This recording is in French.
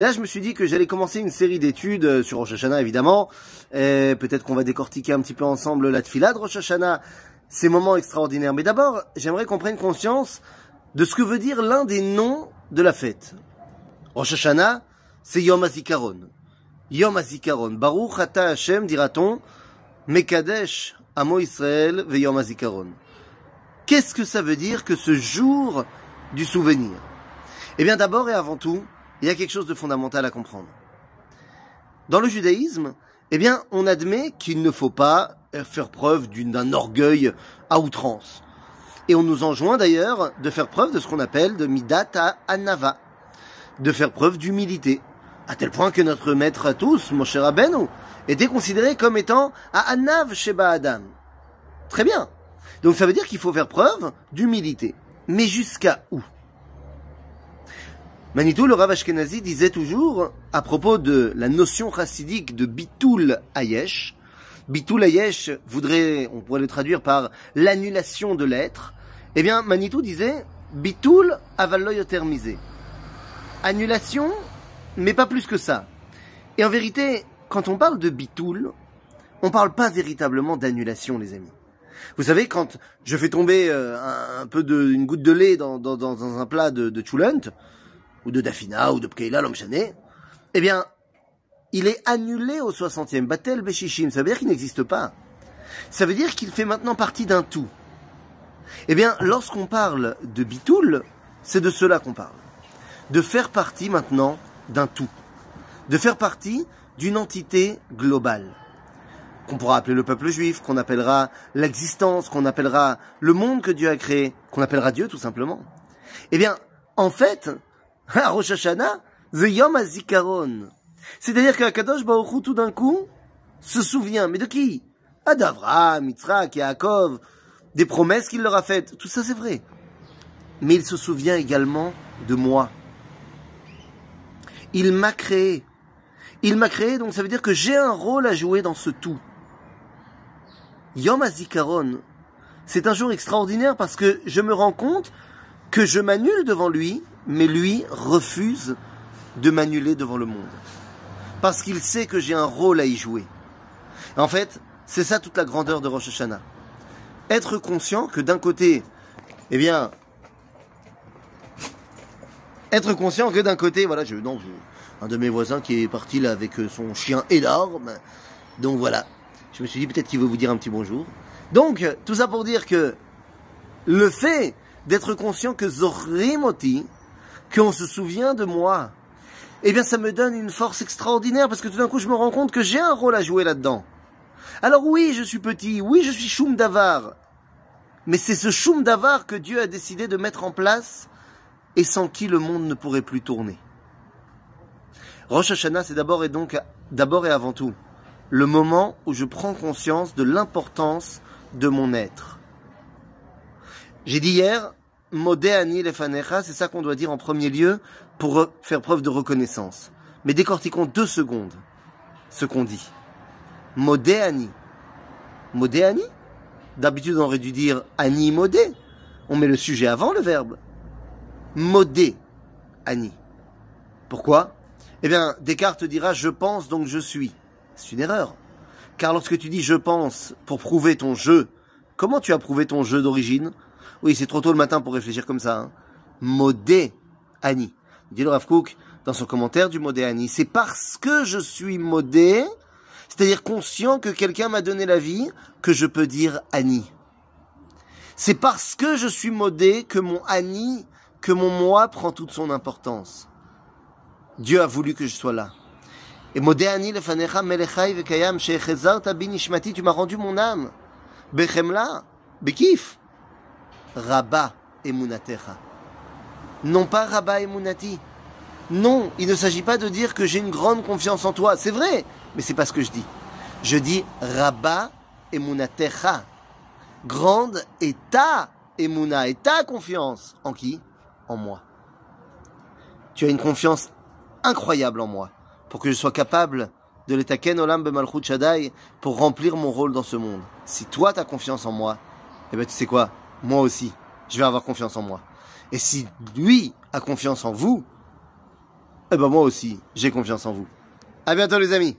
Là, je me suis dit que j'allais commencer une série d'études euh, sur Rosh Hashanah, évidemment. Peut-être qu'on va décortiquer un petit peu ensemble la tefila de Rosh Hashanah, ces moments extraordinaires. Mais d'abord, j'aimerais qu'on prenne conscience de ce que veut dire l'un des noms de la fête. Rosh Hashanah, c'est Yom HaZikaron. Yom HaZikaron. Baruch Hashem, dira-t-on, Mekadesh Amo Israël ve Yom HaZikaron. Qu'est-ce que ça veut dire que ce jour du souvenir? Eh bien, d'abord et avant tout, il y a quelque chose de fondamental à comprendre. Dans le judaïsme, eh bien, on admet qu'il ne faut pas faire preuve d'un orgueil à outrance. Et on nous enjoint d'ailleurs de faire preuve de ce qu'on appelle de midata anava, de faire preuve d'humilité, à tel point que notre maître à tous, Moshe Rabbeinu, était considéré comme étant à anav sheba adam. Très bien. Donc ça veut dire qu'il faut faire preuve d'humilité. Mais jusqu'à où? Manitou, le Rav Ashkenazi, disait toujours, à propos de la notion chassidique de Bitul Ayesh, Bitul Ayesh voudrait, on pourrait le traduire par l'annulation de l'être, eh bien, Manitou disait, Bitul avaloyotermisé. Annulation, mais pas plus que ça. Et en vérité, quand on parle de Bitul, on parle pas véritablement d'annulation, les amis. Vous savez, quand je fais tomber euh, un, peu de, une goutte de lait dans, dans, dans un plat de, de ou de Dafina, ou de Pkeila, l'Omchané, eh bien, il est annulé au 60e. Batel Beshishim, ça veut dire qu'il n'existe pas. Ça veut dire qu'il fait maintenant partie d'un tout. Eh bien, lorsqu'on parle de Bitoul, c'est de cela qu'on parle. De faire partie maintenant d'un tout. De faire partie d'une entité globale. Qu'on pourra appeler le peuple juif, qu'on appellera l'existence, qu'on appellera le monde que Dieu a créé, qu'on appellera Dieu tout simplement. Eh bien, en fait, à Rosh Hashanah, the Yom HaZikaron. C'est-à-dire que Kadosh Hu, tout d'un coup, se souvient. Mais de qui? Adavram, Yitzhak, Yaakov, des promesses qu'il leur a faites. Tout ça, c'est vrai. Mais il se souvient également de moi. Il m'a créé. Il m'a créé, donc ça veut dire que j'ai un rôle à jouer dans ce tout. Yom HaZikaron, c'est un jour extraordinaire parce que je me rends compte que je m'annule devant lui, mais lui refuse de m'annuler devant le monde. Parce qu'il sait que j'ai un rôle à y jouer. En fait, c'est ça toute la grandeur de Rosh Hashanah. Être conscient que d'un côté, eh bien, être conscient que d'un côté, voilà, je, non, un de mes voisins qui est parti là avec son chien énorme. Donc voilà, je me suis dit peut-être qu'il veut vous dire un petit bonjour. Donc, tout ça pour dire que le fait d'être conscient que Zorimoti, qu'on se souvient de moi, eh bien ça me donne une force extraordinaire parce que tout d'un coup je me rends compte que j'ai un rôle à jouer là-dedans. Alors oui, je suis petit, oui, je suis choum d'avar, mais c'est ce choum d'avar que Dieu a décidé de mettre en place et sans qui le monde ne pourrait plus tourner. Rosh Hashanah, c'est d'abord et donc d'abord et avant tout le moment où je prends conscience de l'importance de mon être. J'ai dit hier, Modéani lefanecha, c'est ça qu'on doit dire en premier lieu pour faire preuve de reconnaissance. Mais décortiquons deux secondes ce qu'on dit. Modéani. Modéani? D'habitude, on aurait dû dire ani modé. On met le sujet avant le verbe. Modé. Ani. Pourquoi? Eh bien, Descartes dira je pense donc je suis. C'est une erreur. Car lorsque tu dis je pense pour prouver ton jeu, comment tu as prouvé ton jeu d'origine? Oui, c'est trop tôt le matin pour réfléchir comme ça. Hein. Modé Annie. Dit le Rav dans son commentaire du Modé Annie. C'est parce que je suis modé, c'est-à-dire conscient que quelqu'un m'a donné la vie, que je peux dire Annie. C'est parce que je suis modé que mon Annie, que mon moi prend toute son importance. Dieu a voulu que je sois là. Et modé Annie le fanecha melechai vekayam tu m'as rendu mon âme. Bechemla, bekif. Rabba Emunatecha. Non pas Rabba Emunati. Non, il ne s'agit pas de dire que j'ai une grande confiance en toi. C'est vrai, mais c'est pas ce que je dis. Je dis Rabba Emunatecha. Grande est ta Emuna, et ta confiance. En qui? En moi. Tu as une confiance incroyable en moi pour que je sois capable de l'étaken olam bemalchut shadai pour remplir mon rôle dans ce monde. Si toi tu as confiance en moi, eh ben tu sais quoi? Moi aussi, je vais avoir confiance en moi. Et si lui a confiance en vous, eh ben moi aussi, j'ai confiance en vous. À bientôt les amis